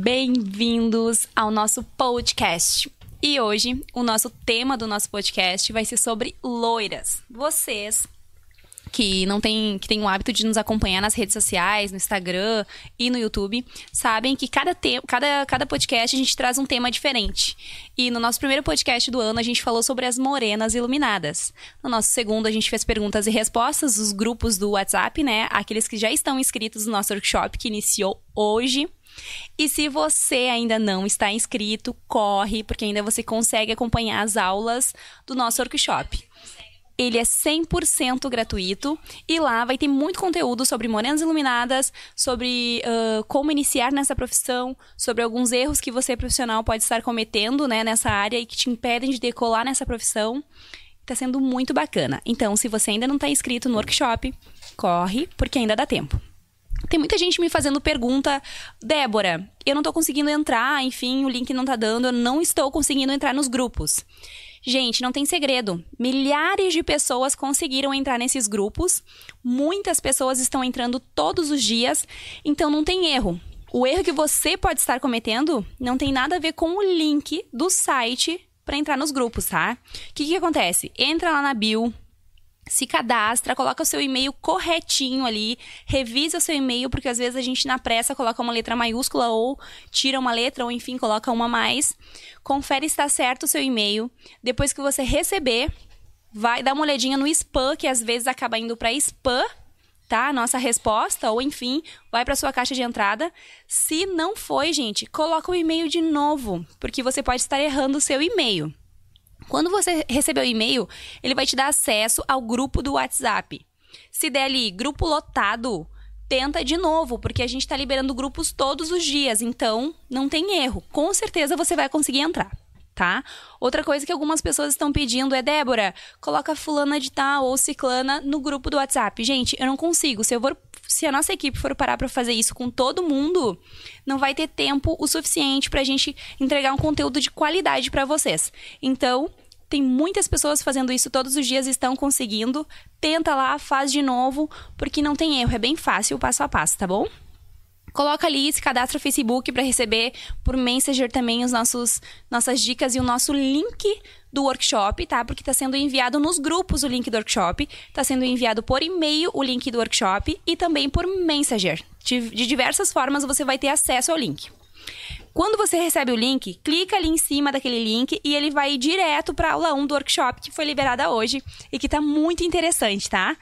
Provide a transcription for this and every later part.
Bem-vindos ao nosso podcast. E hoje, o nosso tema do nosso podcast vai ser sobre loiras. Vocês que não tem que tem o hábito de nos acompanhar nas redes sociais, no Instagram e no YouTube, sabem que cada, cada, cada podcast a gente traz um tema diferente. E no nosso primeiro podcast do ano a gente falou sobre as morenas iluminadas. No nosso segundo a gente fez perguntas e respostas, os grupos do WhatsApp, né? Aqueles que já estão inscritos no nosso workshop que iniciou hoje. E se você ainda não está inscrito, corre, porque ainda você consegue acompanhar as aulas do nosso workshop. Ele é 100% gratuito e lá vai ter muito conteúdo sobre morenas iluminadas, sobre uh, como iniciar nessa profissão, sobre alguns erros que você profissional pode estar cometendo né, nessa área e que te impedem de decolar nessa profissão. Está sendo muito bacana. Então, se você ainda não está inscrito no workshop, corre, porque ainda dá tempo. Tem muita gente me fazendo pergunta, Débora, eu não estou conseguindo entrar, enfim, o link não está dando, eu não estou conseguindo entrar nos grupos. Gente, não tem segredo. Milhares de pessoas conseguiram entrar nesses grupos. Muitas pessoas estão entrando todos os dias, então não tem erro. O erro que você pode estar cometendo não tem nada a ver com o link do site para entrar nos grupos, tá? O que, que acontece? Entra lá na bio, se cadastra, coloca o seu e-mail corretinho ali, revisa o seu e-mail, porque às vezes a gente na pressa coloca uma letra maiúscula ou tira uma letra, ou enfim, coloca uma mais. Confere se está certo o seu e-mail. Depois que você receber, vai dar uma olhadinha no spam, que às vezes acaba indo para spam, tá? Nossa resposta, ou enfim, vai para sua caixa de entrada. Se não foi, gente, coloca o e-mail de novo, porque você pode estar errando o seu e-mail. Quando você receber o e-mail, ele vai te dar acesso ao grupo do WhatsApp. Se der ali grupo lotado, tenta de novo, porque a gente está liberando grupos todos os dias, então não tem erro. Com certeza você vai conseguir entrar. Tá? Outra coisa que algumas pessoas estão pedindo é, Débora, coloca fulana de tal ou ciclana no grupo do WhatsApp. Gente, eu não consigo. Se eu for se a nossa equipe for parar para fazer isso com todo mundo, não vai ter tempo o suficiente para a gente entregar um conteúdo de qualidade para vocês. Então, tem muitas pessoas fazendo isso todos os dias estão conseguindo. Tenta lá, faz de novo, porque não tem erro, é bem fácil, passo a passo, tá bom? Coloca ali, se cadastra no Facebook para receber por Messenger também os nossos nossas dicas e o nosso link do workshop, tá? Porque está sendo enviado nos grupos o link do workshop, está sendo enviado por e-mail o link do workshop e também por Messenger. De, de diversas formas você vai ter acesso ao link. Quando você recebe o link, clica ali em cima daquele link e ele vai direto para a aula 1 do workshop que foi liberada hoje e que está muito interessante, tá?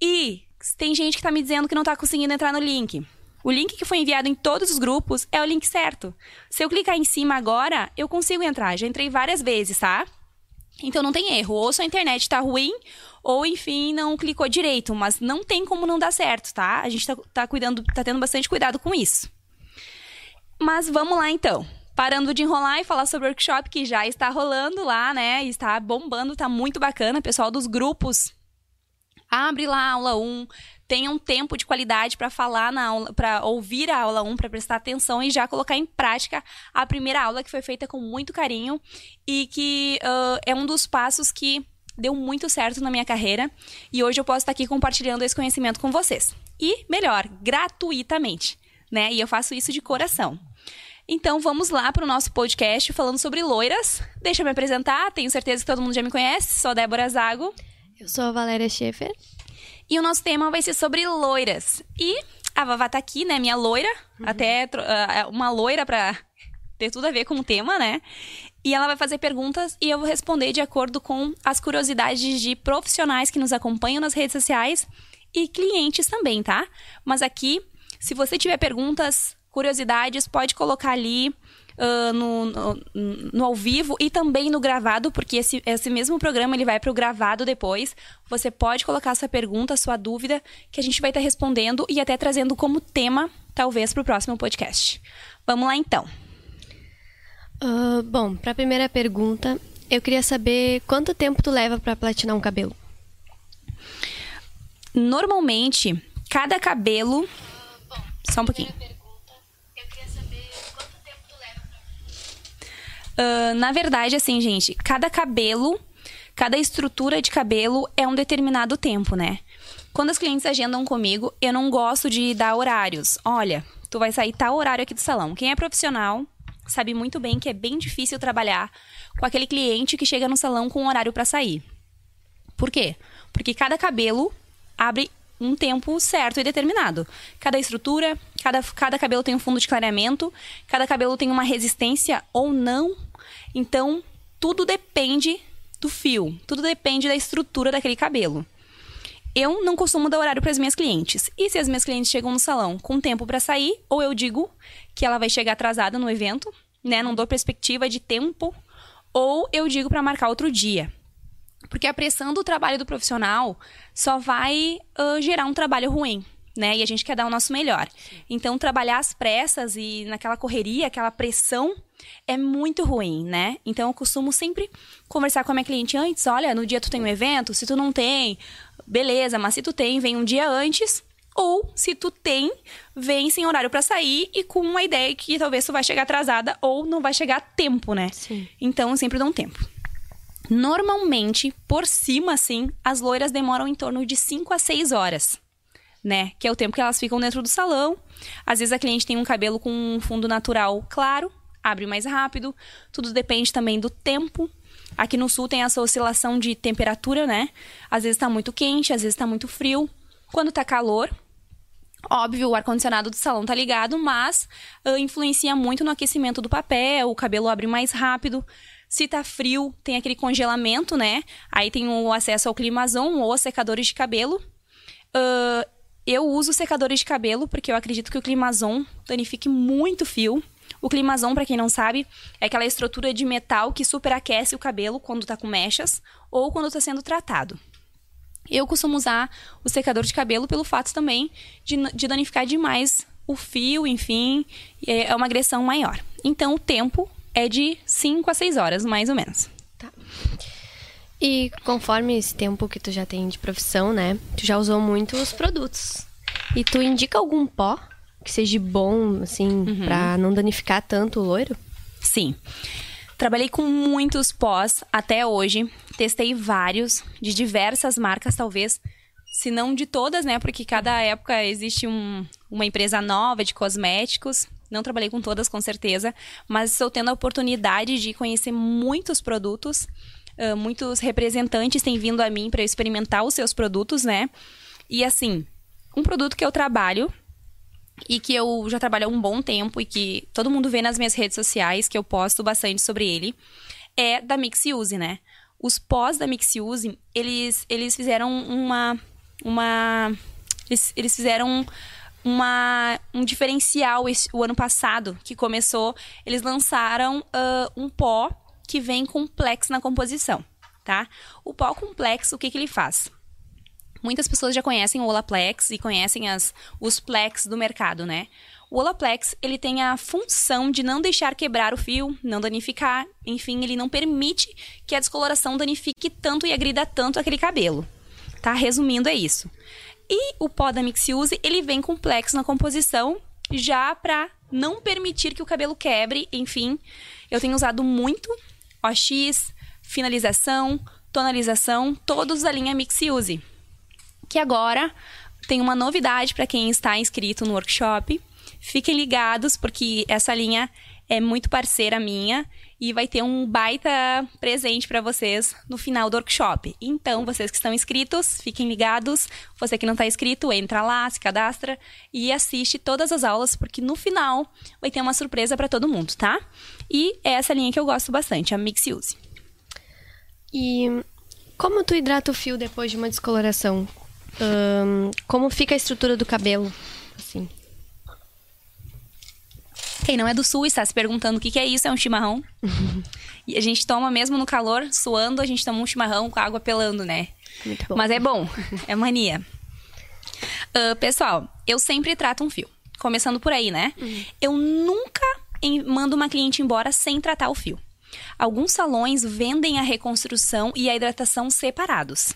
E tem gente que está me dizendo que não está conseguindo entrar no link. O link que foi enviado em todos os grupos é o link certo. Se eu clicar em cima agora, eu consigo entrar. Já entrei várias vezes, tá? Então não tem erro. Ou sua internet está ruim, ou enfim, não clicou direito. Mas não tem como não dar certo, tá? A gente está tá cuidando, tá tendo bastante cuidado com isso. Mas vamos lá então. Parando de enrolar e falar sobre o workshop que já está rolando lá, né? Está bombando, tá muito bacana. Pessoal dos grupos, abre lá a aula 1, tenha um tempo de qualidade para falar na aula, para ouvir a aula 1, para prestar atenção e já colocar em prática a primeira aula que foi feita com muito carinho e que uh, é um dos passos que deu muito certo na minha carreira e hoje eu posso estar aqui compartilhando esse conhecimento com vocês. E melhor, gratuitamente, né? E eu faço isso de coração. Então vamos lá para o nosso podcast falando sobre loiras. Deixa eu me apresentar, tenho certeza que todo mundo já me conhece. Sou a Débora Zago. Eu sou a Valéria Schaefer. E o nosso tema vai ser sobre loiras. E a Vavá tá aqui, né? Minha loira. Uhum. Até uh, uma loira para ter tudo a ver com o tema, né? E ela vai fazer perguntas e eu vou responder de acordo com as curiosidades de profissionais que nos acompanham nas redes sociais e clientes também, tá? Mas aqui, se você tiver perguntas curiosidades, pode colocar ali uh, no, no, no, ao vivo e também no gravado, porque esse, esse mesmo programa ele vai para o gravado depois. Você pode colocar sua pergunta, sua dúvida, que a gente vai estar tá respondendo e até trazendo como tema, talvez, para o próximo podcast. Vamos lá então. Uh, bom, para a primeira pergunta, eu queria saber quanto tempo tu leva para platinar um cabelo? Normalmente, cada cabelo. Uh, bom, Só um pouquinho. Uh, na verdade, assim, gente, cada cabelo, cada estrutura de cabelo é um determinado tempo, né? Quando os clientes agendam comigo, eu não gosto de dar horários. Olha, tu vai sair tal horário aqui do salão. Quem é profissional sabe muito bem que é bem difícil trabalhar com aquele cliente que chega no salão com um horário para sair. Por quê? Porque cada cabelo abre um tempo certo e determinado. Cada estrutura, cada, cada cabelo tem um fundo de clareamento, cada cabelo tem uma resistência ou não. Então, tudo depende do fio, tudo depende da estrutura daquele cabelo. Eu não costumo dar horário para as minhas clientes. E se as minhas clientes chegam no salão com tempo para sair, ou eu digo que ela vai chegar atrasada no evento, né? Não dou perspectiva de tempo, ou eu digo para marcar outro dia. Porque a pressão do trabalho do profissional só vai uh, gerar um trabalho ruim, né? E a gente quer dar o nosso melhor. Então, trabalhar às pressas e naquela correria, aquela pressão, é muito ruim, né? Então, eu costumo sempre conversar com a minha cliente antes. Olha, no dia tu tem um evento, se tu não tem, beleza, mas se tu tem, vem um dia antes. Ou, se tu tem, vem sem horário para sair e com uma ideia que talvez tu vai chegar atrasada ou não vai chegar a tempo, né? Sim. Então, eu sempre dou um tempo. Normalmente, por cima, assim, as loiras demoram em torno de 5 a 6 horas, né? Que é o tempo que elas ficam dentro do salão. Às vezes a cliente tem um cabelo com um fundo natural claro, abre mais rápido. Tudo depende também do tempo. Aqui no sul tem essa oscilação de temperatura, né? Às vezes tá muito quente, às vezes tá muito frio. Quando tá calor, Óbvio, o ar-condicionado do salão tá ligado, mas uh, influencia muito no aquecimento do papel, o cabelo abre mais rápido. Se tá frio, tem aquele congelamento, né? Aí tem o acesso ao climazon ou secadores de cabelo. Uh, eu uso secadores de cabelo porque eu acredito que o climazon danifique muito fio. O climazon, para quem não sabe, é aquela estrutura de metal que superaquece o cabelo quando tá com mechas ou quando tá sendo tratado. Eu costumo usar o secador de cabelo pelo fato também de, de danificar demais o fio, enfim, é uma agressão maior. Então, o tempo é de 5 a 6 horas, mais ou menos. Tá. E conforme esse tempo que tu já tem de profissão, né? Tu já usou muitos produtos. E tu indica algum pó que seja bom, assim, uhum. pra não danificar tanto o loiro? Sim. Trabalhei com muitos pós até hoje. Testei vários, de diversas marcas, talvez. Se não de todas, né? Porque cada época existe um, uma empresa nova de cosméticos. Não trabalhei com todas, com certeza, mas estou tendo a oportunidade de conhecer muitos produtos. Uh, muitos representantes têm vindo a mim para experimentar os seus produtos, né? E assim, um produto que eu trabalho e que eu já trabalho há um bom tempo e que todo mundo vê nas minhas redes sociais, que eu posto bastante sobre ele, é da Mixiuse, né? Os pós da Mixiuse, eles, eles fizeram uma. uma eles, eles fizeram uma, um diferencial esse, o ano passado, que começou. Eles lançaram uh, um pó que vem com plex na composição, tá? O pó complexo, o que, que ele faz? Muitas pessoas já conhecem o Olaplex e conhecem as, os plex do mercado, né? O Olaplex, ele tem a função de não deixar quebrar o fio, não danificar, enfim, ele não permite que a descoloração danifique tanto e agrida tanto aquele cabelo. Tá? Resumindo, é isso. E o pó da Mixiuse, ele vem complexo na composição, já para não permitir que o cabelo quebre, enfim. Eu tenho usado muito OX, finalização, tonalização, todos da linha Mixiuse. Que agora tem uma novidade para quem está inscrito no workshop. Fiquem ligados, porque essa linha é muito parceira minha e vai ter um baita presente para vocês no final do workshop. Então, vocês que estão inscritos, fiquem ligados. Você que não está inscrito, entra lá, se cadastra e assiste todas as aulas, porque no final vai ter uma surpresa para todo mundo, tá? E é essa linha que eu gosto bastante, a Mix Use. E como tu hidrata o fio depois de uma descoloração? Como fica a estrutura do cabelo? Assim. Quem não é do sul está se perguntando o que, que é isso, é um chimarrão. e a gente toma mesmo no calor, suando, a gente toma um chimarrão com a água pelando, né? Muito bom. Mas é bom, é mania. Uh, pessoal, eu sempre trato um fio. Começando por aí, né? Uhum. Eu nunca mando uma cliente embora sem tratar o fio. Alguns salões vendem a reconstrução e a hidratação separados.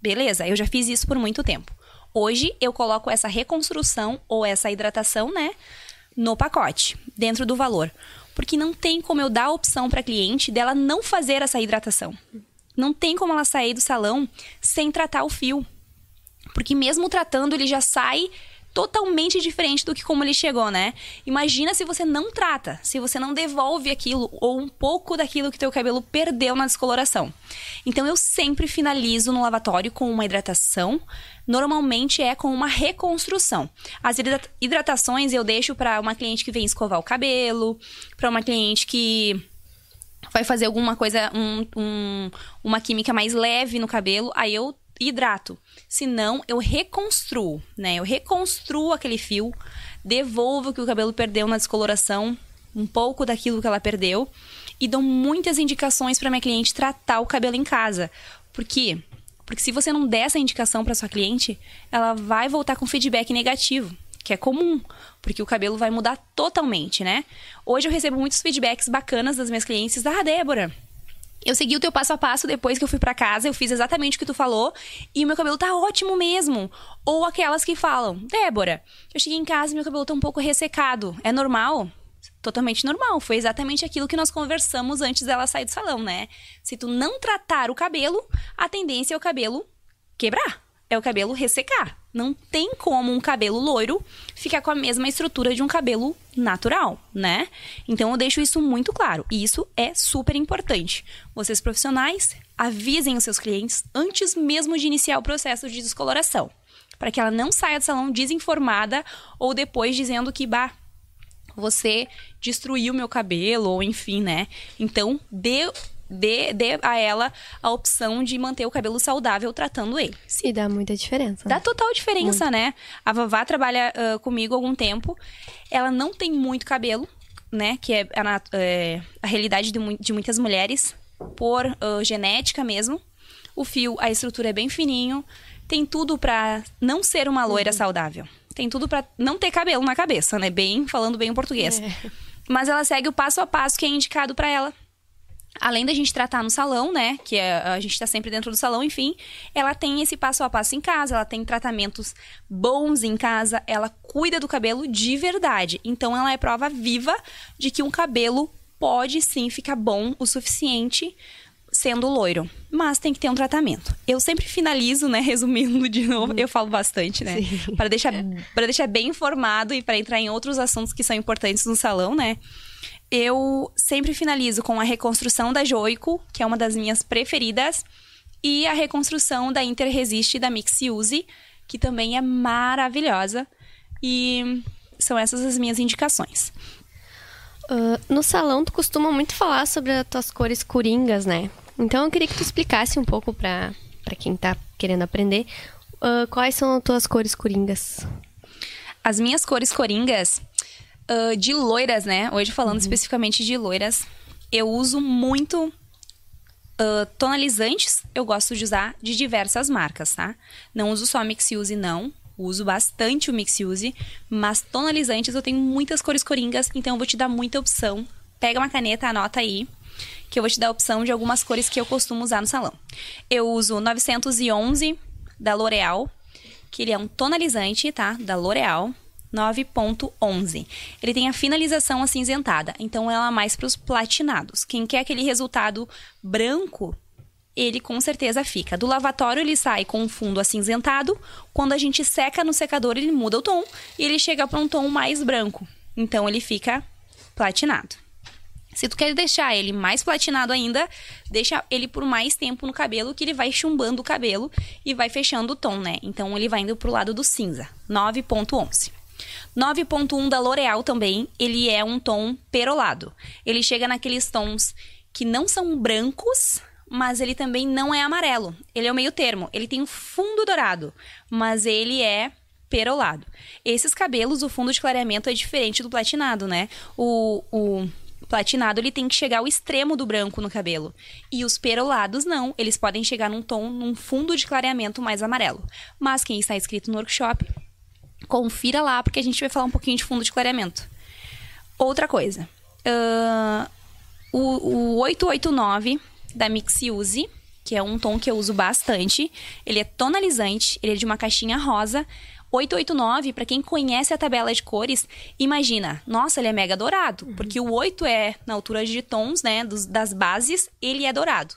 Beleza, eu já fiz isso por muito tempo. Hoje eu coloco essa reconstrução ou essa hidratação, né? No pacote, dentro do valor. Porque não tem como eu dar a opção para a cliente dela não fazer essa hidratação. Não tem como ela sair do salão sem tratar o fio. Porque mesmo tratando, ele já sai totalmente diferente do que como ele chegou, né? Imagina se você não trata, se você não devolve aquilo ou um pouco daquilo que teu cabelo perdeu na descoloração. Então eu sempre finalizo no lavatório com uma hidratação, normalmente é com uma reconstrução. As hidratações eu deixo para uma cliente que vem escovar o cabelo, para uma cliente que vai fazer alguma coisa, um, um, uma química mais leve no cabelo, aí eu hidrato. Se não, eu reconstruo, né? Eu reconstruo aquele fio, devolvo o que o cabelo perdeu na descoloração, um pouco daquilo que ela perdeu, e dou muitas indicações para minha cliente tratar o cabelo em casa. Por quê? Porque se você não der essa indicação para sua cliente, ela vai voltar com feedback negativo que é comum, porque o cabelo vai mudar totalmente, né? Hoje eu recebo muitos feedbacks bacanas das minhas clientes. Ah, Débora, eu segui o teu passo a passo depois que eu fui para casa, eu fiz exatamente o que tu falou e o meu cabelo tá ótimo mesmo. Ou aquelas que falam: "Débora, eu cheguei em casa e meu cabelo tá um pouco ressecado. É normal?" Totalmente normal. Foi exatamente aquilo que nós conversamos antes dela sair do salão, né? Se tu não tratar o cabelo, a tendência é o cabelo quebrar é o cabelo ressecar. Não tem como um cabelo loiro ficar com a mesma estrutura de um cabelo natural, né? Então eu deixo isso muito claro. E isso é super importante. Vocês profissionais avisem os seus clientes antes mesmo de iniciar o processo de descoloração, para que ela não saia do salão desinformada ou depois dizendo que bah, você destruiu meu cabelo ou enfim, né? Então, dê dê, dê a ela a opção de manter o cabelo saudável tratando ele. E dá muita diferença. Dá total diferença, muito. né? A Vavá trabalha uh, comigo há algum tempo. Ela não tem muito cabelo, né? Que é a, é, a realidade de, de, muitas mulheres, por uh, genética mesmo. O fio, a estrutura é bem fininho. Tem tudo para não ser uma loira uhum. saudável. Tem tudo para não ter cabelo na cabeça, né? Bem, falando bem o português. É. Mas ela segue o passo a passo que é indicado para ela além da gente tratar no salão, né? Que é, a gente está sempre dentro do salão, enfim, ela tem esse passo a passo em casa, ela tem tratamentos bons em casa, ela cuida do cabelo de verdade. Então, ela é prova viva de que um cabelo pode sim ficar bom o suficiente sendo loiro, mas tem que ter um tratamento. Eu sempre finalizo, né, resumindo de novo, eu falo bastante, né, para deixar para deixar bem informado e para entrar em outros assuntos que são importantes no salão, né? Eu sempre finalizo com a reconstrução da Joico, que é uma das minhas preferidas, e a reconstrução da Interresist da Mixiuse, que também é maravilhosa. E são essas as minhas indicações. Uh, no salão, tu costuma muito falar sobre as tuas cores coringas, né? Então eu queria que tu explicasse um pouco para quem tá querendo aprender uh, quais são as tuas cores coringas. As minhas cores coringas uh, de loiras, né? Hoje falando uhum. especificamente de loiras, eu uso muito uh, tonalizantes. Eu gosto de usar de diversas marcas, tá? Não uso só Mixiuse, não. Uso bastante o Mixiuse, mas tonalizantes eu tenho muitas cores coringas, então eu vou te dar muita opção. Pega uma caneta, anota aí, que eu vou te dar a opção de algumas cores que eu costumo usar no salão. Eu uso 911 da L'Oreal, que ele é um tonalizante, tá? Da L'Oreal. 9.11. Ele tem a finalização acinzentada, então ela é mais para os platinados. Quem quer aquele resultado branco, ele com certeza fica. Do lavatório ele sai com um fundo acinzentado, quando a gente seca no secador ele muda o tom e ele chega para um tom mais branco. Então ele fica platinado. Se tu quer deixar ele mais platinado ainda, deixa ele por mais tempo no cabelo, que ele vai chumbando o cabelo e vai fechando o tom, né? Então ele vai indo pro lado do cinza. 9.11. 9.1 da L'Oreal também, ele é um tom perolado. Ele chega naqueles tons que não são brancos, mas ele também não é amarelo. Ele é o meio termo. Ele tem um fundo dourado, mas ele é perolado. Esses cabelos, o fundo de clareamento é diferente do platinado, né? O, o platinado ele tem que chegar ao extremo do branco no cabelo. E os perolados não, eles podem chegar num tom, num fundo de clareamento mais amarelo. Mas quem está inscrito no workshop confira lá, porque a gente vai falar um pouquinho de fundo de clareamento. Outra coisa. Uh, o, o 889 da Mixiuse, que é um tom que eu uso bastante. Ele é tonalizante, ele é de uma caixinha rosa. 889, para quem conhece a tabela de cores, imagina, nossa, ele é mega dourado, uhum. porque o 8 é na altura de tons, né, dos, das bases, ele é dourado.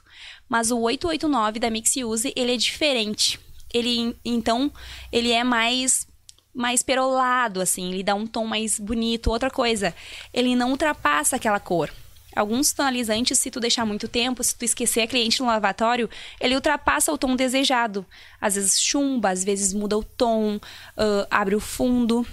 Mas o 889 da Mixiuse, ele é diferente. Ele então, ele é mais mais perolado, assim, ele dá um tom mais bonito. Outra coisa, ele não ultrapassa aquela cor. Alguns tonalizantes, se tu deixar muito tempo, se tu esquecer a cliente no lavatório, ele ultrapassa o tom desejado. Às vezes chumba, às vezes muda o tom, uh, abre o fundo.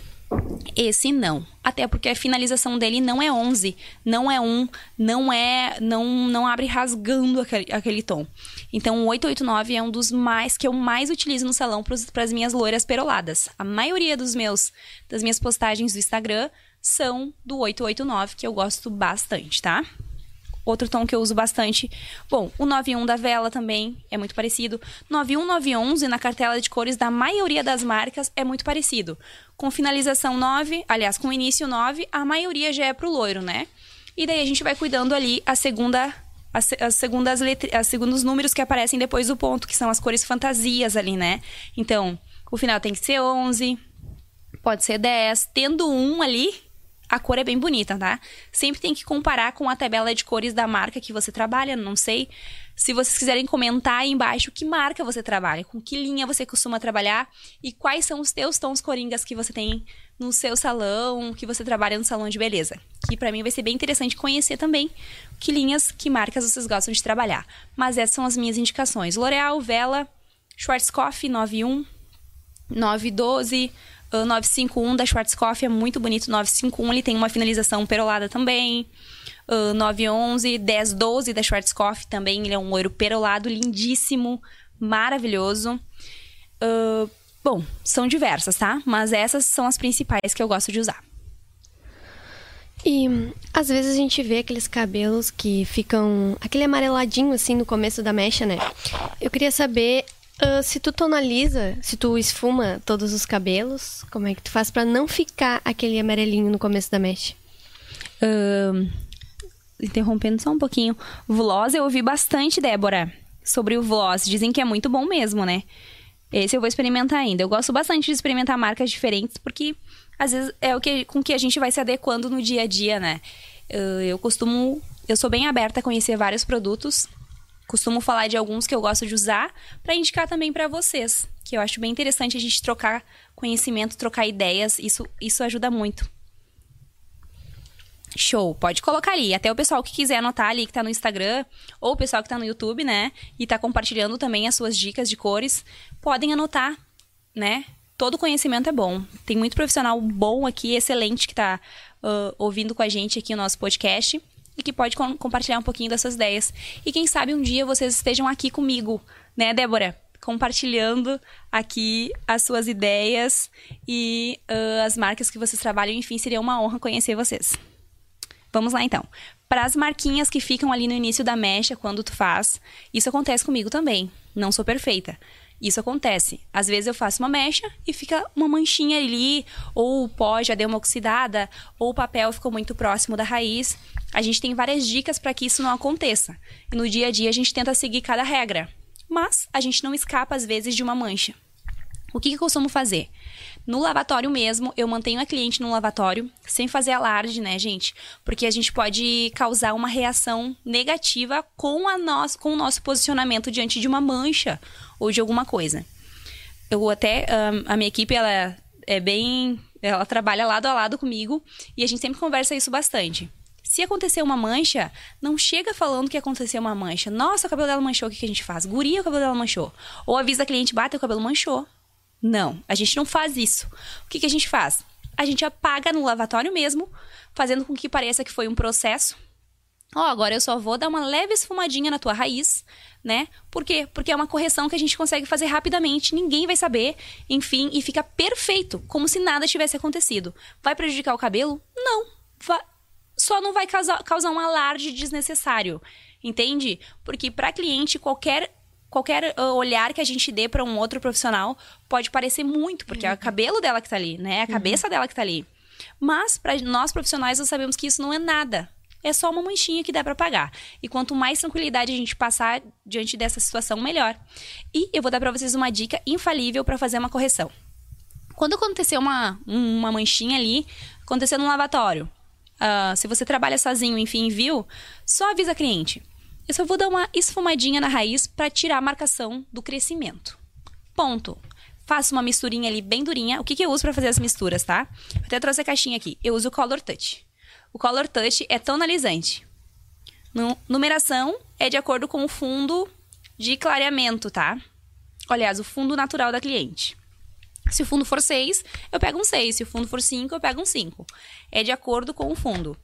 Esse não. Até porque a finalização dele não é 11, não é 1, não é. Não, não abre rasgando aquele, aquele tom. Então, o 889 é um dos mais que eu mais utilizo no salão para as minhas loiras peroladas. A maioria dos meus das minhas postagens do Instagram são do 889, que eu gosto bastante, tá? Outro tom que eu uso bastante. Bom, o 91 da Vela também é muito parecido. 91, 911 na cartela de cores da maioria das marcas é muito parecido. Com finalização 9, aliás, com início 9, a maioria já é pro loiro, né? E daí a gente vai cuidando ali a segunda as, as segundas letras, as segundos números que aparecem depois do ponto, que são as cores fantasias ali, né? Então, o final tem que ser 11, pode ser 10, tendo um ali, a cor é bem bonita, tá? Sempre tem que comparar com a tabela de cores da marca que você trabalha, não sei. Se vocês quiserem comentar aí embaixo que marca você trabalha, com que linha você costuma trabalhar e quais são os teus tons coringas que você tem no seu salão, que você trabalha no salão de beleza. Que para mim vai ser bem interessante conhecer também que linhas, que marcas vocês gostam de trabalhar. Mas essas são as minhas indicações. L'Oreal, Vela, Schwarzkopf 91, 912, 951 da Schwarzkopf é muito bonito. 951 ele tem uma finalização perolada também. Uh, 911, 1012 da Schwarzkopf também. Ele é um ouro perolado lindíssimo, maravilhoso. Uh, bom, são diversas, tá? Mas essas são as principais que eu gosto de usar. E às vezes a gente vê aqueles cabelos que ficam aquele amareladinho assim no começo da mecha, né? Eu queria saber Uh, se tu tonaliza, se tu esfuma todos os cabelos, como é que tu faz para não ficar aquele amarelinho no começo da mecha? Uh, interrompendo só um pouquinho. Vloss eu ouvi bastante, Débora, sobre o Vloss. Dizem que é muito bom mesmo, né? Esse eu vou experimentar ainda. Eu gosto bastante de experimentar marcas diferentes, porque às vezes é o que, com que a gente vai se adequando no dia a dia, né? Uh, eu costumo. Eu sou bem aberta a conhecer vários produtos costumo falar de alguns que eu gosto de usar para indicar também para vocês, que eu acho bem interessante a gente trocar conhecimento, trocar ideias, isso isso ajuda muito. Show, pode colocar ali. Até o pessoal que quiser anotar ali, que tá no Instagram, ou o pessoal que tá no YouTube, né? E tá compartilhando também as suas dicas de cores, podem anotar, né? Todo conhecimento é bom. Tem muito profissional bom aqui, excelente, que tá uh, ouvindo com a gente aqui o nosso podcast e que pode com compartilhar um pouquinho das suas ideias. E quem sabe um dia vocês estejam aqui comigo, né, Débora? Compartilhando aqui as suas ideias e uh, as marcas que vocês trabalham. Enfim, seria uma honra conhecer vocês. Vamos lá então. Para as marquinhas que ficam ali no início da mecha, quando tu faz, isso acontece comigo também. Não sou perfeita. Isso acontece. Às vezes eu faço uma mecha e fica uma manchinha ali, ou o pó já deu uma oxidada, ou o papel ficou muito próximo da raiz. A gente tem várias dicas para que isso não aconteça. E no dia a dia a gente tenta seguir cada regra. Mas a gente não escapa às vezes de uma mancha. O que, que eu costumo fazer? No lavatório mesmo, eu mantenho a cliente no lavatório, sem fazer alarde, né, gente? Porque a gente pode causar uma reação negativa com, a nós, com o nosso posicionamento diante de uma mancha ou de alguma coisa. Eu até, a minha equipe, ela é bem. Ela trabalha lado a lado comigo e a gente sempre conversa isso bastante. Se acontecer uma mancha, não chega falando que aconteceu uma mancha. Nossa, o cabelo dela manchou, o que, que a gente faz? Guria, o cabelo dela manchou. Ou avisa a cliente, bate, o cabelo manchou. Não, a gente não faz isso. O que, que a gente faz? A gente apaga no lavatório mesmo, fazendo com que pareça que foi um processo. Ó, oh, agora eu só vou dar uma leve esfumadinha na tua raiz, né? Por quê? Porque é uma correção que a gente consegue fazer rapidamente, ninguém vai saber, enfim, e fica perfeito, como se nada tivesse acontecido. Vai prejudicar o cabelo? Não. Vai... Só não vai causar, causar um alarde desnecessário, entende? Porque para cliente, qualquer qualquer uh, olhar que a gente dê para um outro profissional pode parecer muito, porque uhum. é o cabelo dela que tá ali, né? É a uhum. cabeça uhum. dela que tá ali. Mas para nós profissionais nós sabemos que isso não é nada. É só uma manchinha que dá para pagar. E quanto mais tranquilidade a gente passar diante dessa situação, melhor. E eu vou dar para vocês uma dica infalível para fazer uma correção. Quando acontecer uma, uma manchinha ali, aconteceu no lavatório, uh, se você trabalha sozinho, enfim, viu, só avisa a cliente. Eu só vou dar uma esfumadinha na raiz para tirar a marcação do crescimento. Ponto. faço uma misturinha ali bem durinha. O que, que eu uso para fazer as misturas, tá? Eu até trouxe a caixinha aqui. Eu uso o Color Touch. O Color Touch é tonalizante. Numeração é de acordo com o fundo de clareamento, tá? Aliás, o fundo natural da cliente. Se o fundo for 6, eu pego um 6. Se o fundo for 5, eu pego um 5. É de acordo com o fundo.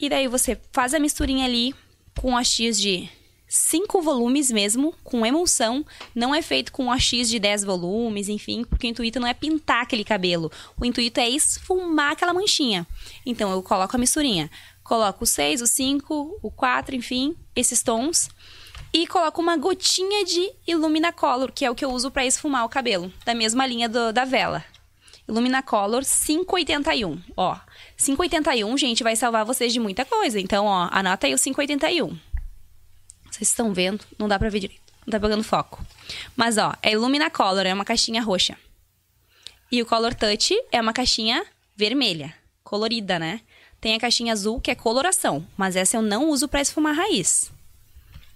E daí você faz a misturinha ali com a X de 5 volumes mesmo, com emulsão. Não é feito com a X de 10 volumes, enfim, porque o intuito não é pintar aquele cabelo. O intuito é esfumar aquela manchinha. Então eu coloco a misturinha. Coloco o 6, o 5, o 4, enfim, esses tons. E coloco uma gotinha de Illumina-Color, que é o que eu uso para esfumar o cabelo, da mesma linha do, da vela. Illumina-Color 581, ó. 581, gente, vai salvar vocês de muita coisa. Então, ó, anota aí o 581. Vocês estão vendo? Não dá pra ver direito. Não tá pegando foco. Mas, ó, é Illumina-Color, é uma caixinha roxa. E o Color Touch é uma caixinha vermelha, colorida, né? Tem a caixinha azul, que é coloração, mas essa eu não uso para esfumar raiz.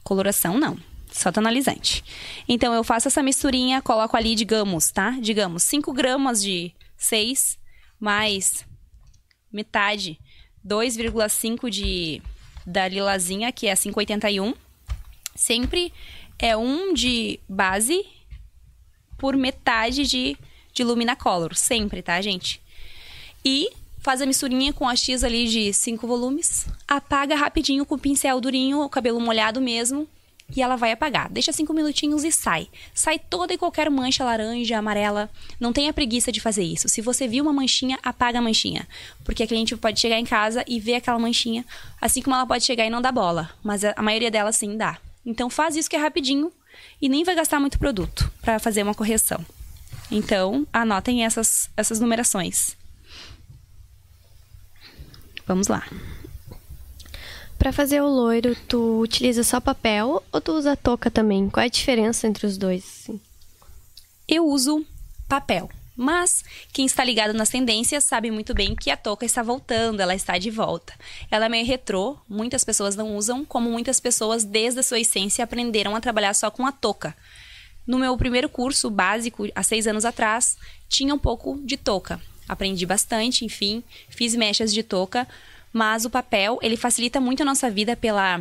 Coloração, não. Só tonalizante. Então, eu faço essa misturinha, coloco ali, digamos, tá? Digamos, 5 gramas de 6, mais metade, 2,5 de da lilazinha, que é 581. Sempre é um de base por metade de, de Lumina-Color. Sempre, tá, gente? E faz a misturinha com a X ali de 5 volumes, apaga rapidinho com o pincel durinho, o cabelo molhado mesmo, e ela vai apagar. Deixa cinco minutinhos e sai. Sai toda e qualquer mancha laranja, amarela. Não tenha preguiça de fazer isso. Se você viu uma manchinha, apaga a manchinha. Porque a cliente pode chegar em casa e ver aquela manchinha, assim como ela pode chegar e não dar bola. Mas a maioria delas sim dá. Então faz isso que é rapidinho e nem vai gastar muito produto para fazer uma correção. Então, anotem essas, essas numerações. Vamos lá. Para fazer o loiro, tu utiliza só papel ou tu usa touca também? Qual é a diferença entre os dois? Assim? Eu uso papel. Mas quem está ligado nas tendências sabe muito bem que a touca está voltando, ela está de volta. Ela é meio retrô, muitas pessoas não usam, como muitas pessoas desde a sua essência aprenderam a trabalhar só com a touca. No meu primeiro curso básico, há seis anos atrás, tinha um pouco de touca. Aprendi bastante, enfim, fiz mechas de touca, mas o papel, ele facilita muito a nossa vida pela